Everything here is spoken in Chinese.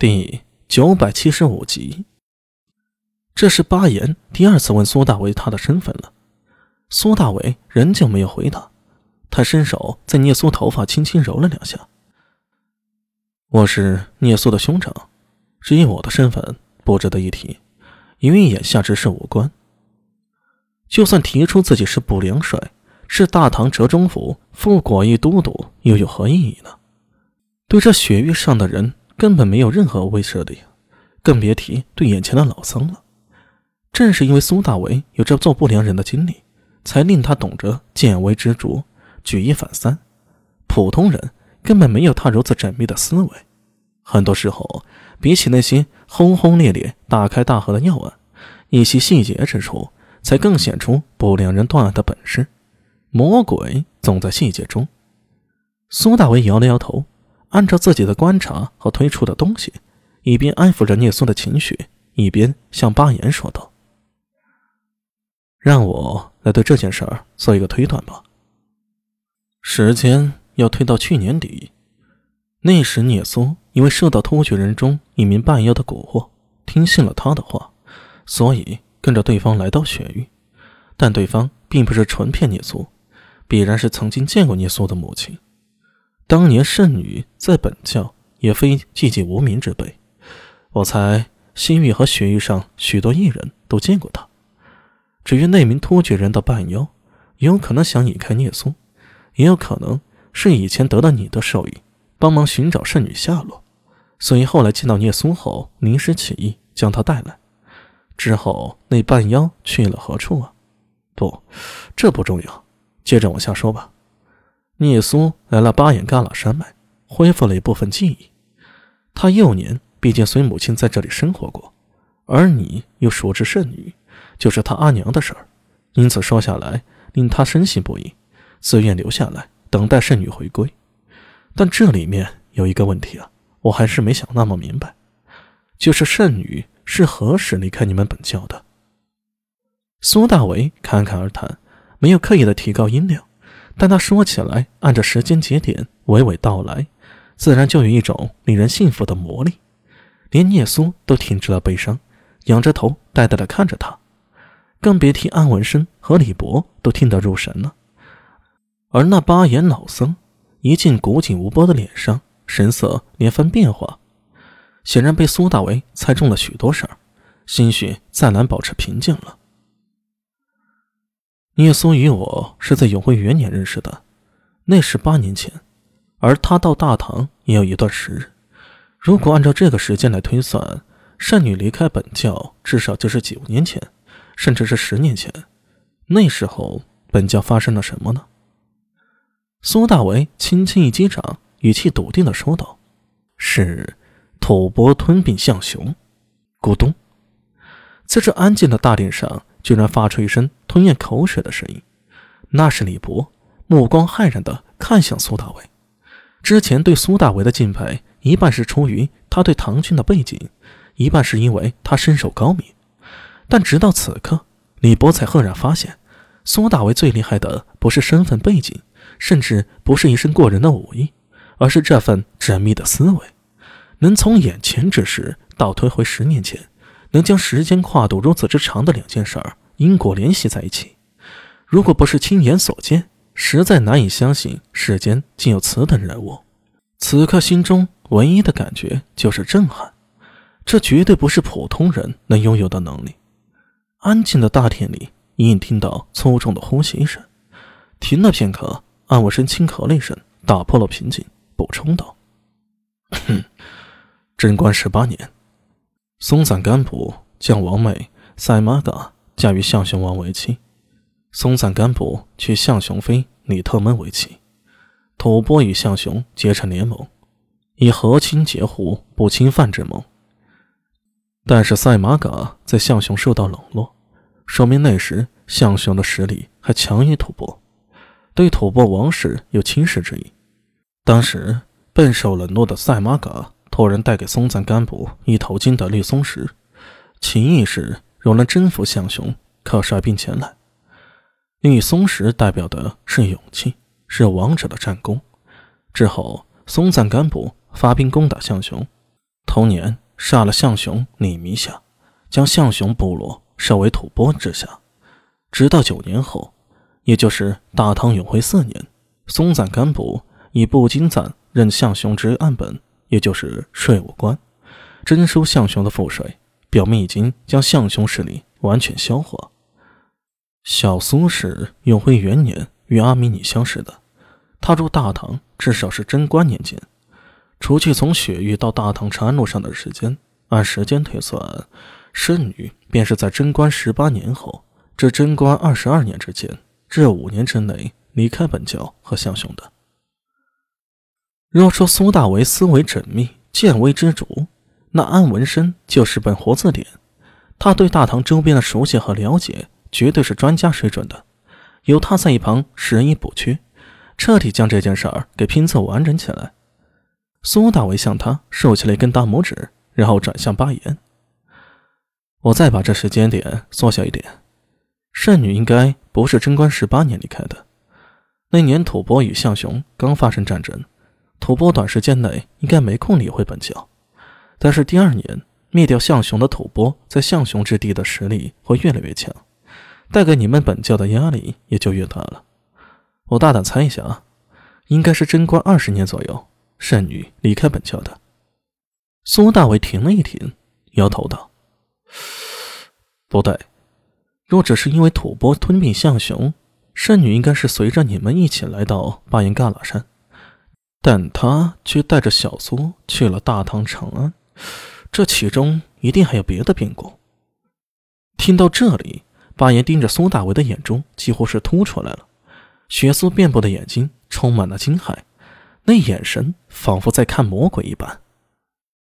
第九百七十五集，这是巴彦第二次问苏大为他的身份了。苏大为仍旧没有回答，他伸手在聂苏头发轻轻揉了两下。我是聂苏的兄长，至于我的身份不值得一提，因为眼下之事无关。就算提出自己是不良帅，是大唐折中府副果毅都督，又有何意义呢？对这雪域上的人。根本没有任何威慑力，更别提对眼前的老僧了。正是因为苏大为有着做不良人的经历，才令他懂得见微知著、举一反三。普通人根本没有他如此缜密的思维。很多时候，比起那些轰轰烈烈、大开大合的要案，一些细节之处才更显出不良人断案的本事。魔鬼总在细节中。苏大为摇了摇头。按照自己的观察和推出的东西，一边安抚着聂松的情绪，一边向巴彦说道：“让我来对这件事儿做一个推断吧。时间要推到去年底，那时聂松因为受到突厥人中一名半妖的蛊惑，听信了他的话，所以跟着对方来到雪域。但对方并不是纯骗聂苏，必然是曾经见过聂苏的母亲。”当年圣女在本教也非寂寂无名之辈，我猜西域和雪域上许多异人都见过她。至于那名突厥人的半妖，有可能想引开聂松，也有可能是以前得了你的授意，帮忙寻找圣女下落，所以后来见到聂松后临时起意将她带来。之后那半妖去了何处啊？不，这不重要，接着往下说吧。聂苏来了巴彦旮旯山脉，恢复了一部分记忆。他幼年毕竟随母亲在这里生活过，而你又熟知圣女，就是他阿娘的事儿，因此说下来令他深信不疑，自愿留下来等待圣女回归。但这里面有一个问题啊，我还是没想那么明白，就是圣女是何时离开你们本教的？苏大为侃侃而谈，没有刻意的提高音量。但他说起来，按照时间节点娓娓道来，自然就有一种令人信服的魔力。连聂苏都停止了悲伤，仰着头呆呆地看着他，更别提安文生和李博都听得入神了。而那八眼老僧，一进古井无波的脸上神色连番变化，显然被苏大为猜中了许多事儿，心绪再难保持平静了。聂苏与我是在永徽元年认识的，那是八年前，而他到大唐也有一段时日。如果按照这个时间来推算，善女离开本教至少就是九年前，甚至是十年前。那时候本教发生了什么呢？苏大为轻轻一击掌，语气笃定地说道：“是吐蕃吞并象雄。”咕咚，在这安静的大殿上。居然发出一声吞咽口水的声音，那是李博，目光骇然地看向苏大伟。之前对苏大伟的敬佩，一半是出于他对唐军的背景，一半是因为他身手高明。但直到此刻，李博才赫然发现，苏大伟最厉害的不是身份背景，甚至不是一身过人的武艺，而是这份缜密的思维，能从眼前之事倒推回十年前。能将时间跨度如此之长的两件事儿因果联系在一起，如果不是亲眼所见，实在难以相信世间竟有此等人物。此刻心中唯一的感觉就是震撼，这绝对不是普通人能拥有的能力。安静的大殿里，隐隐听到粗重的呼吸声。停了片刻，安武生轻咳了一声，打破了平静，补充道：“哼，贞观十八年。”松赞干布将王妹赛玛嘎嫁与象雄王为妻，松赞干布娶象雄妃李特闷为妻，吐蕃与象雄结成联盟，以和亲结胡不侵犯之盟。但是赛玛嘎在象雄受到冷落，说明那时象雄的实力还强于吐蕃，对吐蕃王室有轻视之意。当时备受冷落的赛玛嘎。托人带给松赞干布一头金的绿松石，其意是若能征服象雄，可率兵前来。绿松石代表的是勇气，是王者的战功。之后，松赞干布发兵攻打象雄，同年杀了象雄李弥下，将象雄部落设为吐蕃之下。直到九年后，也就是大唐永徽四年，松赞干布以布金赞任象雄之案本，也就是税务官，征收象雄的赋税，表明已经将象雄势力完全消化。小苏是永徽元年与阿米尼相识的，他入大唐至少是贞观年间。除去从雪域到大唐长安路上的时间，按时间推算，圣女便是在贞观十八年后至贞观二十二年之间这五年之内离开本教和项雄的。若说苏大为思维缜密、见微知著，那安文生就是本活字典。他对大唐周边的熟悉和了解，绝对是专家水准的。有他在一旁拾遗补缺，彻底将这件事儿给拼凑完整起来。苏大为向他竖起了一根大拇指，然后转向巴彦：“我再把这时间点缩小一点，圣女应该不是贞观十八年离开的。那年吐蕃与象雄刚发生战争，吐蕃短时间内应该没空理会本教。但是第二年灭掉象雄的吐蕃，在象雄之地的实力会越来越强，带给你们本教的压力也就越大了。我大胆猜一下啊，应该是贞观二十年左右。”圣女离开本教的，苏大伟停了一停，摇头道：“不对，若只是因为吐蕃吞并象雄，圣女应该是随着你们一起来到巴颜嘎拉山，但他却带着小苏去了大唐长安，这其中一定还有别的变故。”听到这里，八爷盯着苏大为的眼中几乎是凸出来了，血丝遍布的眼睛充满了惊骇。那眼神仿佛在看魔鬼一般。